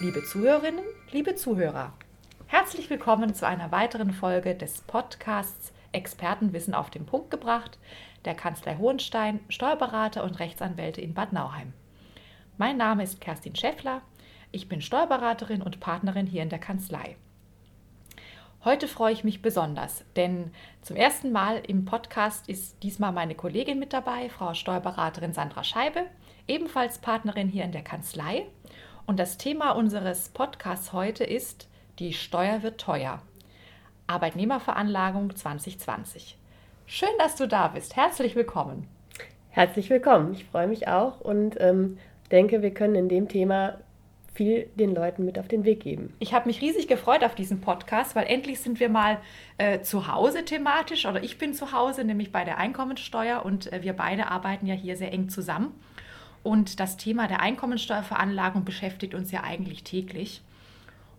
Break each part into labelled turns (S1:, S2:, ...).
S1: Liebe Zuhörerinnen, liebe Zuhörer, herzlich willkommen zu einer weiteren Folge des Podcasts Expertenwissen auf den Punkt gebracht der Kanzlei Hohenstein, Steuerberater und Rechtsanwälte in Bad Nauheim. Mein Name ist Kerstin Schäffler, ich bin Steuerberaterin und Partnerin hier in der Kanzlei. Heute freue ich mich besonders, denn zum ersten Mal im Podcast ist diesmal meine Kollegin mit dabei, Frau Steuerberaterin Sandra Scheibe, ebenfalls Partnerin hier in der Kanzlei. Und das Thema unseres Podcasts heute ist Die Steuer wird teuer. Arbeitnehmerveranlagung 2020. Schön, dass du da bist. Herzlich willkommen.
S2: Herzlich willkommen. Ich freue mich auch und ähm, denke, wir können in dem Thema viel den Leuten mit auf den Weg geben.
S1: Ich habe mich riesig gefreut auf diesen Podcast, weil endlich sind wir mal äh, zu Hause thematisch oder ich bin zu Hause, nämlich bei der Einkommensteuer und äh, wir beide arbeiten ja hier sehr eng zusammen. Und das Thema der Einkommensteuerveranlagung beschäftigt uns ja eigentlich täglich.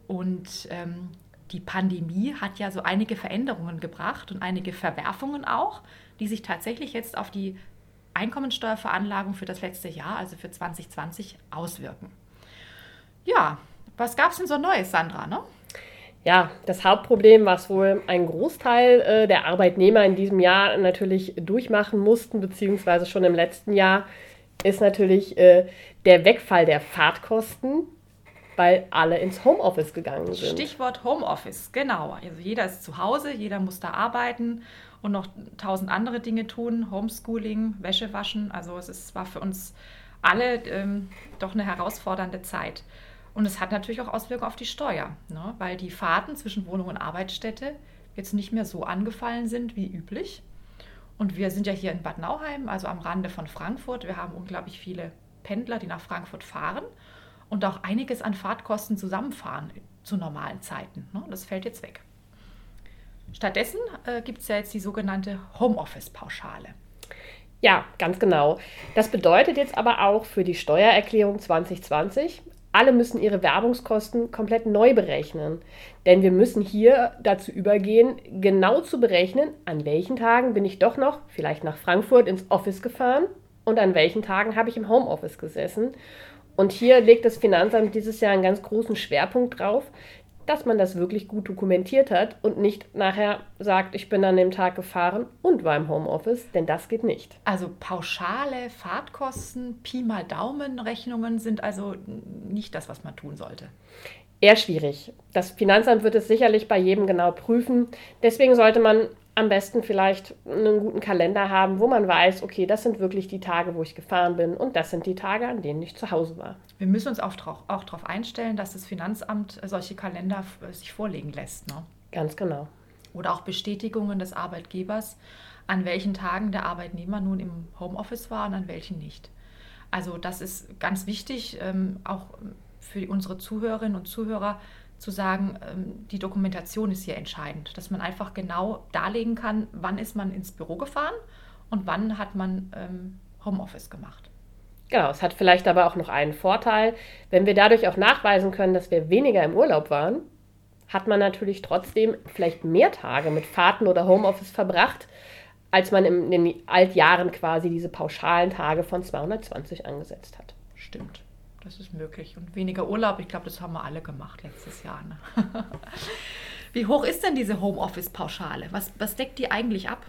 S1: Und ähm, die Pandemie hat ja so einige Veränderungen gebracht und einige Verwerfungen auch, die sich tatsächlich jetzt auf die Einkommensteuerveranlagung für das letzte Jahr, also für 2020, auswirken. Ja, was gab es denn so Neues, Sandra? Ne?
S2: Ja, das Hauptproblem, was wohl ein Großteil äh, der Arbeitnehmer in diesem Jahr natürlich durchmachen mussten, beziehungsweise schon im letzten Jahr, ist natürlich äh, der Wegfall der Fahrtkosten weil alle ins Homeoffice gegangen sind.
S1: Stichwort Homeoffice, genau. Also jeder ist zu Hause, jeder muss da arbeiten und noch tausend andere Dinge tun, Homeschooling, Wäsche waschen. Also es ist, war für uns alle ähm, doch eine herausfordernde Zeit. Und es hat natürlich auch Auswirkungen auf die Steuer, ne? weil die Fahrten zwischen Wohnung und Arbeitsstätte jetzt nicht mehr so angefallen sind wie üblich. Und wir sind ja hier in Bad Nauheim, also am Rande von Frankfurt. Wir haben unglaublich viele Pendler, die nach Frankfurt fahren und auch einiges an Fahrtkosten zusammenfahren zu normalen Zeiten. Ne? Das fällt jetzt weg. Stattdessen äh, gibt es ja jetzt die sogenannte Homeoffice-Pauschale.
S2: Ja, ganz genau. Das bedeutet jetzt aber auch für die Steuererklärung 2020, alle müssen ihre Werbungskosten komplett neu berechnen. Denn wir müssen hier dazu übergehen, genau zu berechnen, an welchen Tagen bin ich doch noch vielleicht nach Frankfurt ins Office gefahren und an welchen Tagen habe ich im Homeoffice gesessen. Und hier legt das Finanzamt dieses Jahr einen ganz großen Schwerpunkt drauf, dass man das wirklich gut dokumentiert hat und nicht nachher sagt, ich bin an dem Tag gefahren und war im Homeoffice, denn das geht nicht.
S1: Also pauschale Fahrtkosten, Pi mal Daumen Rechnungen sind also nicht das, was man tun sollte.
S2: Eher schwierig. Das Finanzamt wird es sicherlich bei jedem genau prüfen. Deswegen sollte man am besten vielleicht einen guten Kalender haben, wo man weiß, okay, das sind wirklich die Tage, wo ich gefahren bin und das sind die Tage, an denen ich zu Hause war.
S1: Wir müssen uns auch, darauf einstellen, dass das Finanzamt solche Kalender sich vorlegen lässt. Ne?
S2: Ganz genau.
S1: Oder auch Bestätigungen des Arbeitgebers, an welchen Tagen der Arbeitnehmer nun im Homeoffice war und an welchen nicht. Also das ist ganz wichtig, ähm, auch für unsere Zuhörerinnen und Zuhörer, zu sagen, ähm, die Dokumentation ist hier entscheidend, dass man einfach genau darlegen kann, wann ist man ins Büro gefahren und wann hat man ähm, Homeoffice gemacht.
S2: Genau, es hat vielleicht aber auch noch einen Vorteil. Wenn wir dadurch auch nachweisen können, dass wir weniger im Urlaub waren, hat man natürlich trotzdem vielleicht mehr Tage mit Fahrten oder Homeoffice verbracht, als man in den Altjahren quasi diese pauschalen Tage von 220 angesetzt hat.
S1: Stimmt das ist möglich. Und weniger Urlaub, ich glaube, das haben wir alle gemacht letztes Jahr. Ne? Wie hoch ist denn diese Homeoffice-Pauschale? Was, was deckt die eigentlich ab?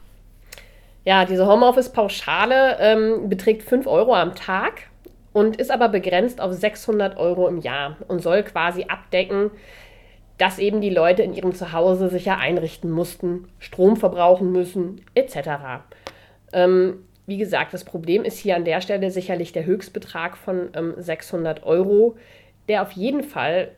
S2: Ja, diese Homeoffice-Pauschale ähm, beträgt 5 Euro am Tag und ist aber begrenzt auf 600 Euro im Jahr und soll quasi abdecken, dass eben die Leute in ihrem Zuhause sicher einrichten mussten, Strom verbrauchen müssen, etc. Ähm, wie gesagt, das Problem ist hier an der Stelle sicherlich der Höchstbetrag von ähm, 600 Euro, der auf jeden Fall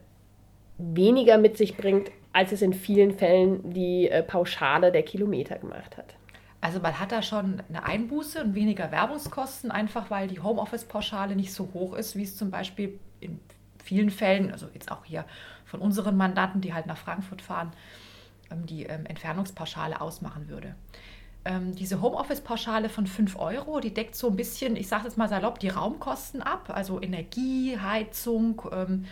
S2: weniger mit sich bringt, als es in vielen Fällen die äh, Pauschale der Kilometer gemacht hat.
S1: Also man hat da schon eine Einbuße und weniger Werbungskosten, einfach weil die Homeoffice-Pauschale nicht so hoch ist, wie es zum Beispiel in vielen Fällen, also jetzt auch hier von unseren Mandanten, die halt nach Frankfurt fahren, ähm, die ähm, Entfernungspauschale ausmachen würde ähm, diese Homeoffice-Pauschale von 5 Euro, die deckt so ein bisschen, ich sage jetzt mal salopp, die Raumkosten ab, also Energie, Heizung, ähm,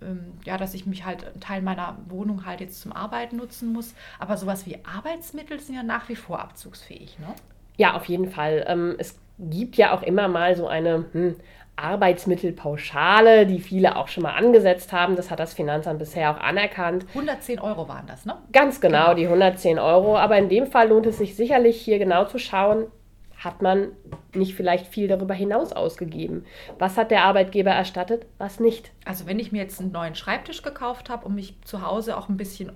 S1: ähm, ja, dass ich mich halt einen Teil meiner Wohnung halt jetzt zum Arbeiten nutzen muss. Aber sowas wie Arbeitsmittel sind ja nach wie vor abzugsfähig, ne?
S2: Ja, auf jeden Fall. Ähm, es gibt ja auch immer mal so eine hm, Arbeitsmittelpauschale, die viele auch schon mal angesetzt haben. Das hat das Finanzamt bisher auch anerkannt.
S1: 110 Euro waren das, ne?
S2: Ganz genau, genau, die 110 Euro. Aber in dem Fall lohnt es sich sicherlich hier genau zu schauen, hat man nicht vielleicht viel darüber hinaus ausgegeben? Was hat der Arbeitgeber erstattet, was nicht?
S1: Also wenn ich mir jetzt einen neuen Schreibtisch gekauft habe, um mich zu Hause auch ein bisschen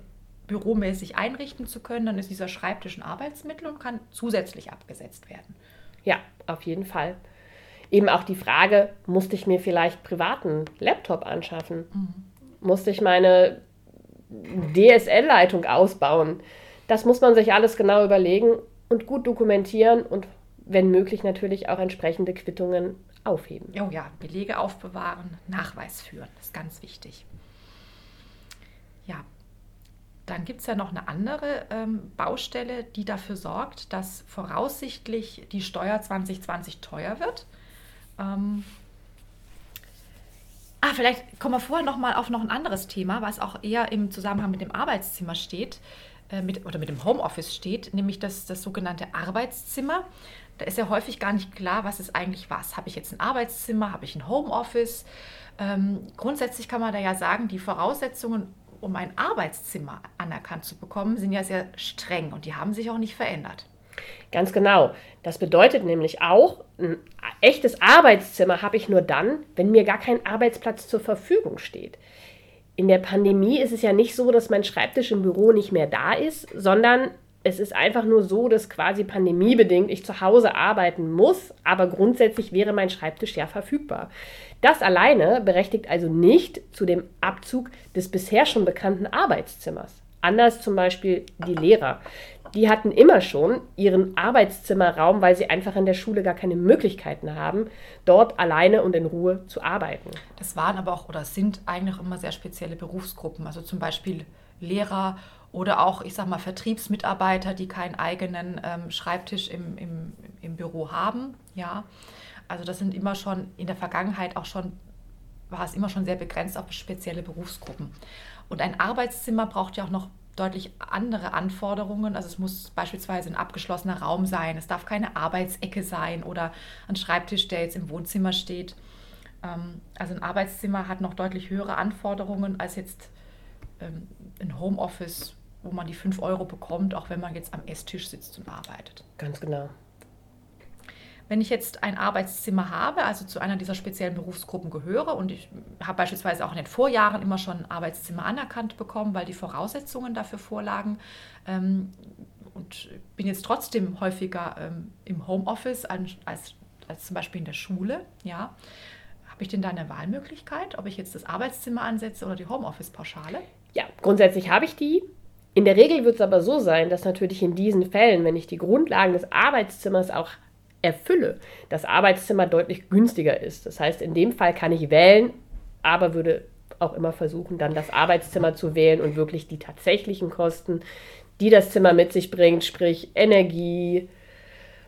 S1: büromäßig einrichten zu können, dann ist dieser Schreibtisch ein Arbeitsmittel und kann zusätzlich abgesetzt werden.
S2: Ja, auf jeden Fall. Eben auch die Frage, musste ich mir vielleicht privaten Laptop anschaffen? Mhm. Musste ich meine DSL-Leitung ausbauen? Das muss man sich alles genau überlegen und gut dokumentieren und wenn möglich natürlich auch entsprechende Quittungen aufheben.
S1: Oh ja, Belege aufbewahren, Nachweis führen, das ist ganz wichtig. Ja, dann gibt es ja noch eine andere ähm, Baustelle, die dafür sorgt, dass voraussichtlich die Steuer 2020 teuer wird. Ähm ah, vielleicht kommen wir vorher noch mal auf noch ein anderes Thema, was auch eher im Zusammenhang mit dem Arbeitszimmer steht äh, mit, oder mit dem Homeoffice steht, nämlich das, das sogenannte Arbeitszimmer. Da ist ja häufig gar nicht klar, was ist eigentlich was. Habe ich jetzt ein Arbeitszimmer, habe ich ein Homeoffice? Ähm, grundsätzlich kann man da ja sagen, die Voraussetzungen um ein Arbeitszimmer anerkannt zu bekommen, sind ja sehr streng und die haben sich auch nicht verändert.
S2: Ganz genau. Das bedeutet nämlich auch, ein echtes Arbeitszimmer habe ich nur dann, wenn mir gar kein Arbeitsplatz zur Verfügung steht. In der Pandemie ist es ja nicht so, dass mein Schreibtisch im Büro nicht mehr da ist, sondern es ist einfach nur so, dass quasi pandemiebedingt ich zu Hause arbeiten muss, aber grundsätzlich wäre mein Schreibtisch ja verfügbar. Das alleine berechtigt also nicht zu dem Abzug des bisher schon bekannten Arbeitszimmers. Anders zum Beispiel die Lehrer. Die hatten immer schon ihren Arbeitszimmerraum, weil sie einfach in der Schule gar keine Möglichkeiten haben, dort alleine und in Ruhe zu arbeiten.
S1: Das waren aber auch oder sind eigentlich immer sehr spezielle Berufsgruppen, also zum Beispiel Lehrer oder auch, ich sag mal, Vertriebsmitarbeiter, die keinen eigenen ähm, Schreibtisch im, im, im Büro haben. Ja. Also das sind immer schon in der Vergangenheit auch schon, war es immer schon sehr begrenzt auf spezielle Berufsgruppen. Und ein Arbeitszimmer braucht ja auch noch deutlich andere Anforderungen. Also es muss beispielsweise ein abgeschlossener Raum sein, es darf keine Arbeitsecke sein oder ein Schreibtisch, der jetzt im Wohnzimmer steht. Ähm, also ein Arbeitszimmer hat noch deutlich höhere Anforderungen als jetzt ähm, ein Homeoffice, wo man die 5 Euro bekommt, auch wenn man jetzt am Esstisch sitzt und arbeitet.
S2: Ganz genau.
S1: Wenn ich jetzt ein Arbeitszimmer habe, also zu einer dieser speziellen Berufsgruppen gehöre und ich habe beispielsweise auch in den Vorjahren immer schon ein Arbeitszimmer anerkannt bekommen, weil die Voraussetzungen dafür vorlagen ähm, und bin jetzt trotzdem häufiger ähm, im Homeoffice als, als, als zum Beispiel in der Schule, ja, habe ich denn da eine Wahlmöglichkeit, ob ich jetzt das Arbeitszimmer ansetze oder die Homeoffice-Pauschale?
S2: Ja, grundsätzlich habe ich die. In der Regel wird es aber so sein, dass natürlich in diesen Fällen, wenn ich die Grundlagen des Arbeitszimmers auch erfülle, das Arbeitszimmer deutlich günstiger ist. Das heißt, in dem Fall kann ich wählen, aber würde auch immer versuchen, dann das Arbeitszimmer zu wählen und wirklich die tatsächlichen Kosten, die das Zimmer mit sich bringt, sprich Energie,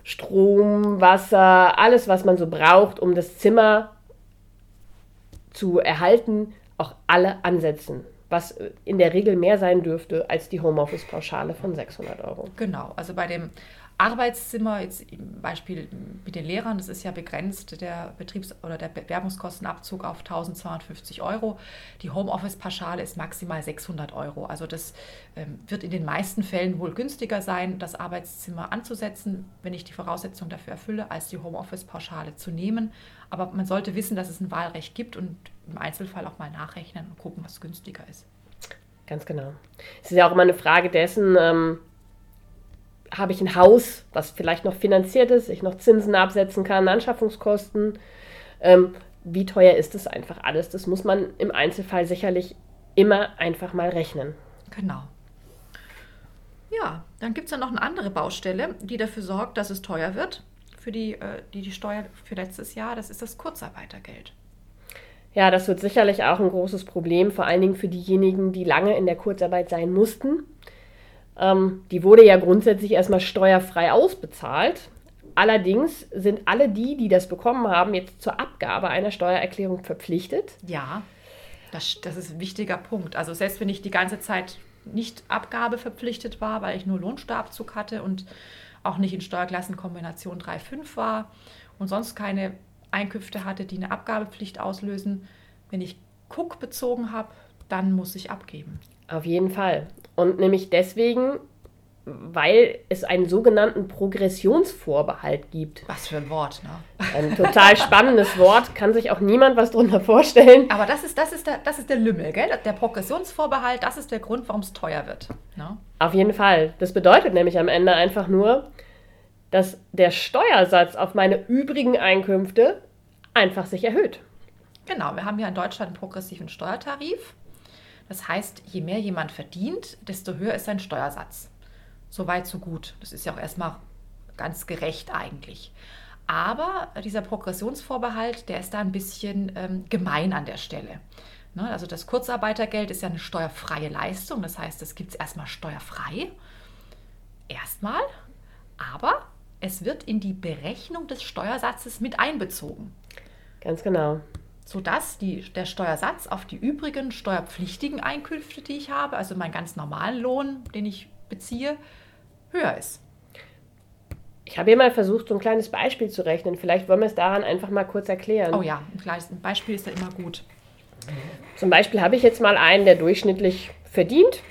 S2: Strom, Wasser, alles, was man so braucht, um das Zimmer zu erhalten, auch alle ansetzen was in der Regel mehr sein dürfte als die Homeoffice-Pauschale von 600 Euro.
S1: Genau, also bei dem Arbeitszimmer, jetzt im Beispiel mit den Lehrern, das ist ja begrenzt, der Betriebs- oder der Bewerbungskostenabzug auf 1250 Euro. Die Homeoffice-Pauschale ist maximal 600 Euro. Also das ähm, wird in den meisten Fällen wohl günstiger sein, das Arbeitszimmer anzusetzen, wenn ich die Voraussetzungen dafür erfülle, als die Homeoffice-Pauschale zu nehmen. Aber man sollte wissen, dass es ein Wahlrecht gibt und im Einzelfall auch mal nachrechnen und gucken, was günstiger ist.
S2: Ganz genau. Es ist ja auch immer eine Frage dessen, ähm habe ich ein Haus, was vielleicht noch finanziert ist, ich noch Zinsen absetzen kann, Anschaffungskosten. Ähm, wie teuer ist das einfach alles? Das muss man im Einzelfall sicherlich immer einfach mal rechnen.
S1: Genau. Ja, dann gibt es ja noch eine andere Baustelle, die dafür sorgt, dass es teuer wird für die, äh, die, die Steuer für letztes Jahr. Das ist das Kurzarbeitergeld.
S2: Ja, das wird sicherlich auch ein großes Problem, vor allen Dingen für diejenigen, die lange in der Kurzarbeit sein mussten ähm, die wurde ja grundsätzlich erstmal steuerfrei ausbezahlt. Allerdings sind alle die, die das bekommen haben, jetzt zur Abgabe einer Steuererklärung verpflichtet.
S1: Ja, das, das ist ein wichtiger Punkt. Also selbst wenn ich die ganze Zeit nicht Abgabe verpflichtet war, weil ich nur Lohnsteuerabzug hatte und auch nicht in Steuerklassenkombination 3,5 war und sonst keine Einkünfte hatte, die eine Abgabepflicht auslösen. Wenn ich Cook bezogen habe, dann muss ich abgeben.
S2: Auf jeden Fall. Und nämlich deswegen, weil es einen sogenannten Progressionsvorbehalt gibt.
S1: Was für ein Wort, ne?
S2: Ein total spannendes Wort, kann sich auch niemand was drunter vorstellen.
S1: Aber das ist, das ist, der, das ist der Lümmel, gell? Der Progressionsvorbehalt, das ist der Grund, warum es teuer wird. Ne?
S2: Auf jeden Fall. Das bedeutet nämlich am Ende einfach nur, dass der Steuersatz auf meine übrigen Einkünfte einfach sich erhöht.
S1: Genau, wir haben ja in Deutschland einen progressiven Steuertarif. Das heißt, je mehr jemand verdient, desto höher ist sein Steuersatz. So weit, so gut. Das ist ja auch erstmal ganz gerecht eigentlich. Aber dieser Progressionsvorbehalt, der ist da ein bisschen ähm, gemein an der Stelle. Ne? Also das Kurzarbeitergeld ist ja eine steuerfreie Leistung. Das heißt, das gibt es erstmal steuerfrei. Erstmal. Aber es wird in die Berechnung des Steuersatzes mit einbezogen.
S2: Ganz genau.
S1: Sodass die, der Steuersatz auf die übrigen steuerpflichtigen Einkünfte, die ich habe, also meinen ganz normalen Lohn, den ich beziehe, höher ist.
S2: Ich habe hier mal versucht, so ein kleines Beispiel zu rechnen. Vielleicht wollen wir es daran einfach mal kurz erklären.
S1: Oh ja, ein kleines Beispiel ist ja immer gut.
S2: Zum Beispiel habe ich jetzt mal einen, der durchschnittlich verdient,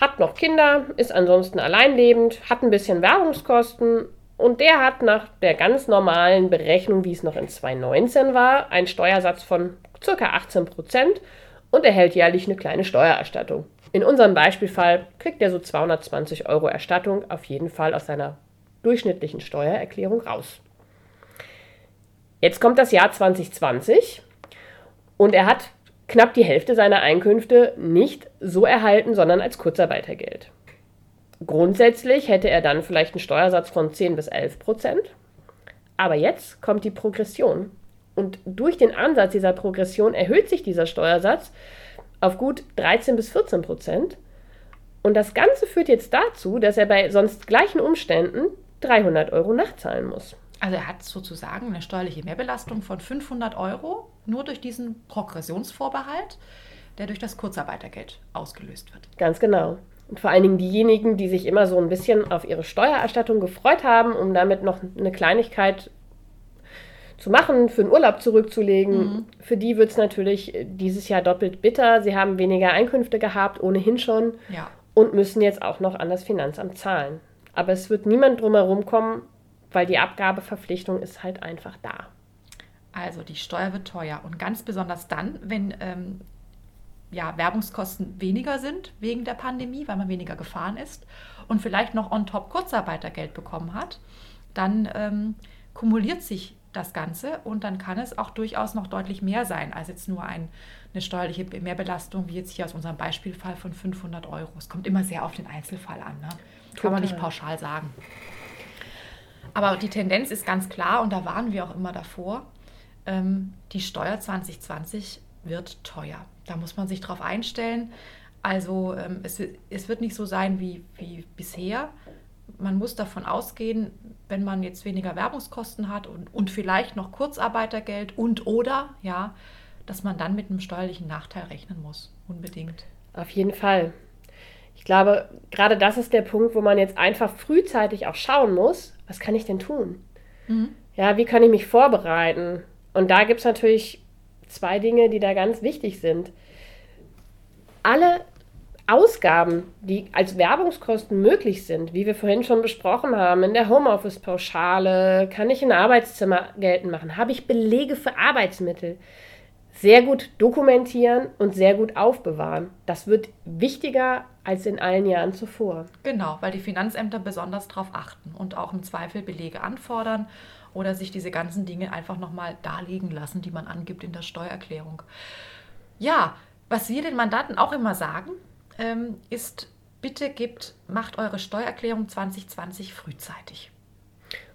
S2: hat noch Kinder, ist ansonsten alleinlebend, hat ein bisschen Werbungskosten und der hat nach der ganz normalen Berechnung, wie es noch in 2019 war, einen Steuersatz von ca. 18 Prozent und erhält jährlich eine kleine Steuererstattung. In unserem Beispielfall kriegt er so 220 Euro Erstattung auf jeden Fall aus seiner durchschnittlichen Steuererklärung raus. Jetzt kommt das Jahr 2020 und er hat knapp die Hälfte seiner Einkünfte nicht so erhalten, sondern als Kurzarbeitergeld. Grundsätzlich hätte er dann vielleicht einen Steuersatz von 10 bis 11 Prozent. Aber jetzt kommt die Progression. Und durch den Ansatz dieser Progression erhöht sich dieser Steuersatz auf gut 13 bis 14 Prozent. Und das Ganze führt jetzt dazu, dass er bei sonst gleichen Umständen 300 Euro nachzahlen muss.
S1: Also er hat sozusagen eine steuerliche Mehrbelastung von 500 Euro nur durch diesen Progressionsvorbehalt, der durch das Kurzarbeitergeld ausgelöst wird.
S2: Ganz genau. Und vor allen Dingen diejenigen, die sich immer so ein bisschen auf ihre Steuererstattung gefreut haben, um damit noch eine Kleinigkeit zu machen, für den Urlaub zurückzulegen, mhm. für die wird es natürlich dieses Jahr doppelt bitter. Sie haben weniger Einkünfte gehabt, ohnehin schon,
S1: ja.
S2: und müssen jetzt auch noch an das Finanzamt zahlen. Aber es wird niemand drumherum kommen, weil die Abgabeverpflichtung ist halt einfach da.
S1: Also die Steuer wird teuer und ganz besonders dann, wenn ähm, ja, Werbungskosten weniger sind wegen der Pandemie, weil man weniger gefahren ist und vielleicht noch on top Kurzarbeitergeld bekommen hat, dann ähm, kumuliert sich das Ganze und dann kann es auch durchaus noch deutlich mehr sein als jetzt nur ein, eine steuerliche Mehrbelastung, wie jetzt hier aus unserem Beispielfall von 500 Euro. Es kommt immer sehr auf den Einzelfall an. Ne? Kann man nicht pauschal sagen. Aber die Tendenz ist ganz klar und da waren wir auch immer davor. Ähm, die Steuer 2020 wird teuer. Da muss man sich drauf einstellen. Also ähm, es, es wird nicht so sein wie, wie bisher. Man muss davon ausgehen, wenn man jetzt weniger Werbungskosten hat und, und vielleicht noch Kurzarbeitergeld und oder, ja, dass man dann mit einem steuerlichen Nachteil rechnen muss. Unbedingt.
S2: Auf jeden Fall. Ich glaube, gerade das ist der Punkt, wo man jetzt einfach frühzeitig auch schauen muss, was kann ich denn tun? Mhm. Ja, wie kann ich mich vorbereiten? Und da gibt es natürlich zwei Dinge, die da ganz wichtig sind. Alle Ausgaben, die als Werbungskosten möglich sind, wie wir vorhin schon besprochen haben, in der Homeoffice-Pauschale, kann ich ein Arbeitszimmer geltend machen, habe ich Belege für Arbeitsmittel, sehr gut dokumentieren und sehr gut aufbewahren. Das wird wichtiger als in allen Jahren zuvor.
S1: Genau, weil die Finanzämter besonders darauf achten und auch im Zweifel Belege anfordern oder sich diese ganzen Dinge einfach nochmal darlegen lassen, die man angibt in der Steuererklärung. Ja, was wir den Mandanten auch immer sagen, ähm, ist, bitte gebt, macht eure Steuererklärung 2020 frühzeitig.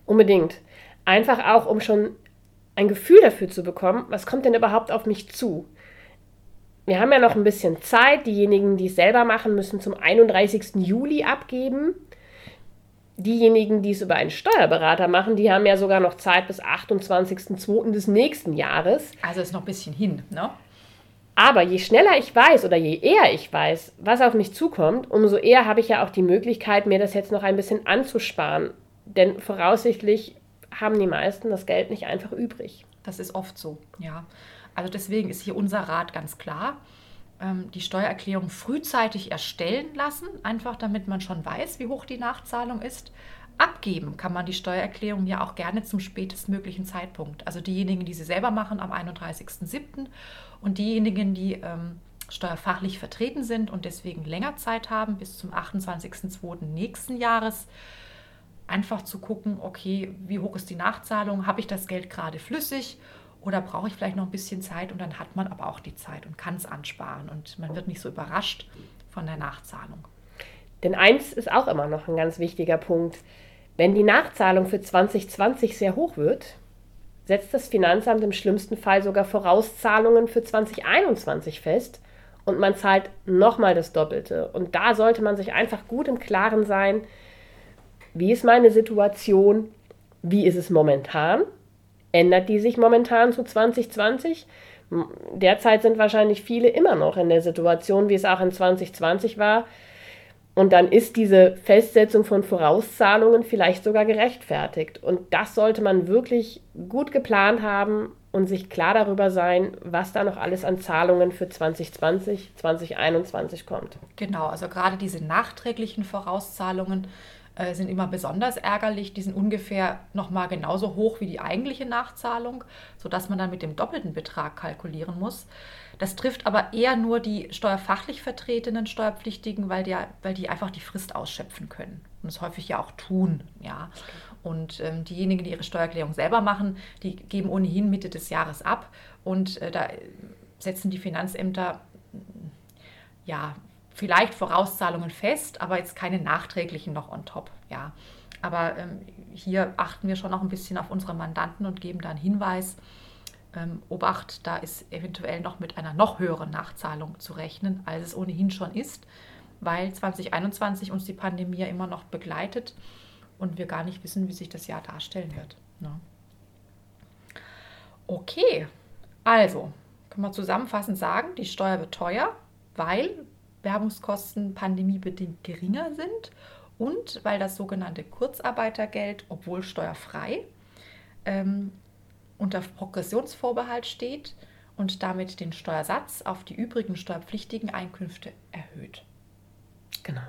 S2: Unbedingt. Einfach auch, um schon ein Gefühl dafür zu bekommen, was kommt denn überhaupt auf mich zu. Wir haben ja noch ein bisschen Zeit. Diejenigen, die es selber machen, müssen zum 31. Juli abgeben diejenigen, die es über einen Steuerberater machen, die haben ja sogar noch Zeit bis 28.02. des nächsten Jahres.
S1: Also ist noch ein bisschen hin, ne?
S2: Aber je schneller ich weiß oder je eher ich weiß, was auf mich zukommt, umso eher habe ich ja auch die Möglichkeit, mir das jetzt noch ein bisschen anzusparen. Denn voraussichtlich haben die meisten das Geld nicht einfach übrig.
S1: Das ist oft so, ja. Also deswegen ist hier unser Rat ganz klar. Ähm, die Steuererklärung frühzeitig erstellen lassen, einfach damit man schon weiß, wie hoch die Nachzahlung ist. Abgeben kann man die Steuererklärung ja auch gerne zum spätestmöglichen Zeitpunkt. Also diejenigen, die sie selber machen, am 31.07. und diejenigen, die ähm, steuerfachlich vertreten sind und deswegen länger Zeit haben, bis zum 28.02. nächsten Jahres, einfach zu gucken, okay, wie hoch ist die Nachzahlung, habe ich das Geld gerade flüssig oder brauche ich vielleicht noch ein bisschen Zeit und dann hat man aber auch die Zeit und kann es ansparen und man wird nicht so überrascht von der Nachzahlung.
S2: Denn eins ist auch immer noch ein ganz wichtiger Punkt. Wenn die Nachzahlung für 2020 sehr hoch wird, setzt das Finanzamt im schlimmsten Fall sogar Vorauszahlungen für 2021 fest und man zahlt nochmal das Doppelte. Und da sollte man sich einfach gut im Klaren sein, wie ist meine Situation, wie ist es momentan, ändert die sich momentan zu 2020. Derzeit sind wahrscheinlich viele immer noch in der Situation, wie es auch in 2020 war, und dann ist diese Festsetzung von Vorauszahlungen vielleicht sogar gerechtfertigt. Und das sollte man wirklich gut geplant haben und sich klar darüber sein, was da noch alles an Zahlungen für 2020, 2021 kommt.
S1: Genau, also gerade diese nachträglichen Vorauszahlungen äh, sind immer besonders ärgerlich. Die sind ungefähr nochmal genauso hoch wie die eigentliche Nachzahlung, sodass man dann mit dem doppelten Betrag kalkulieren muss. Das trifft aber eher nur die steuerfachlich vertretenen Steuerpflichtigen, weil die, weil die einfach die Frist ausschöpfen können und es häufig ja auch tun. Ja. Und ähm, diejenigen, die ihre Steuererklärung selber machen, die geben ohnehin Mitte des Jahres ab und äh, da setzen die Finanzämter ja vielleicht Vorauszahlungen fest, aber jetzt keine nachträglichen noch on top. Ja. Aber ähm, hier achten wir schon noch ein bisschen auf unsere Mandanten und geben da einen Hinweis ähm, Obacht, da ist eventuell noch mit einer noch höheren Nachzahlung zu rechnen, als es ohnehin schon ist, weil 2021 uns die Pandemie ja immer noch begleitet und wir gar nicht wissen, wie sich das Jahr darstellen wird. Ne? Okay, also können wir zusammenfassend sagen, die Steuer wird teuer, weil Werbungskosten pandemiebedingt geringer sind und weil das sogenannte Kurzarbeitergeld, obwohl steuerfrei, ähm, unter Progressionsvorbehalt steht und damit den Steuersatz auf die übrigen steuerpflichtigen Einkünfte erhöht.
S2: Genau.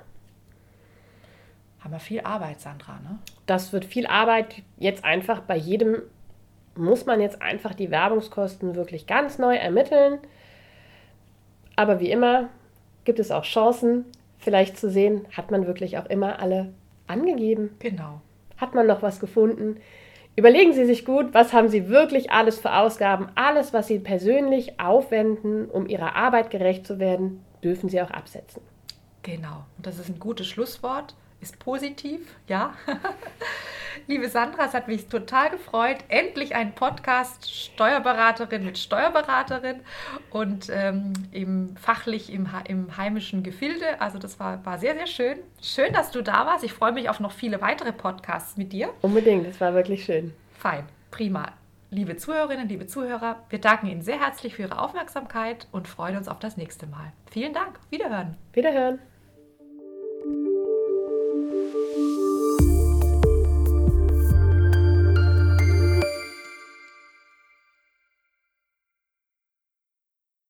S1: Haben wir viel Arbeit, Sandra, ne?
S2: Das wird viel Arbeit. Jetzt einfach bei jedem muss man jetzt einfach die Werbungskosten wirklich ganz neu ermitteln. Aber wie immer gibt es auch Chancen, vielleicht zu sehen, hat man wirklich auch immer alle angegeben.
S1: Genau.
S2: Hat man noch was gefunden? Überlegen Sie sich gut, was haben Sie wirklich alles für Ausgaben. Alles, was Sie persönlich aufwenden, um Ihrer Arbeit gerecht zu werden, dürfen Sie auch absetzen.
S1: Genau, und das ist ein gutes Schlusswort ist positiv, ja. Liebe Sandra, es hat mich total gefreut. Endlich ein Podcast Steuerberaterin mit Steuerberaterin und ähm, im fachlich im, im heimischen Gefilde. Also das war, war sehr, sehr schön. Schön, dass du da warst. Ich freue mich auf noch viele weitere Podcasts mit dir.
S2: Unbedingt, das war wirklich schön.
S1: Fein, prima. Liebe Zuhörerinnen, liebe Zuhörer, wir danken Ihnen sehr herzlich für Ihre Aufmerksamkeit und freuen uns auf das nächste Mal. Vielen Dank. Wiederhören.
S2: Wiederhören.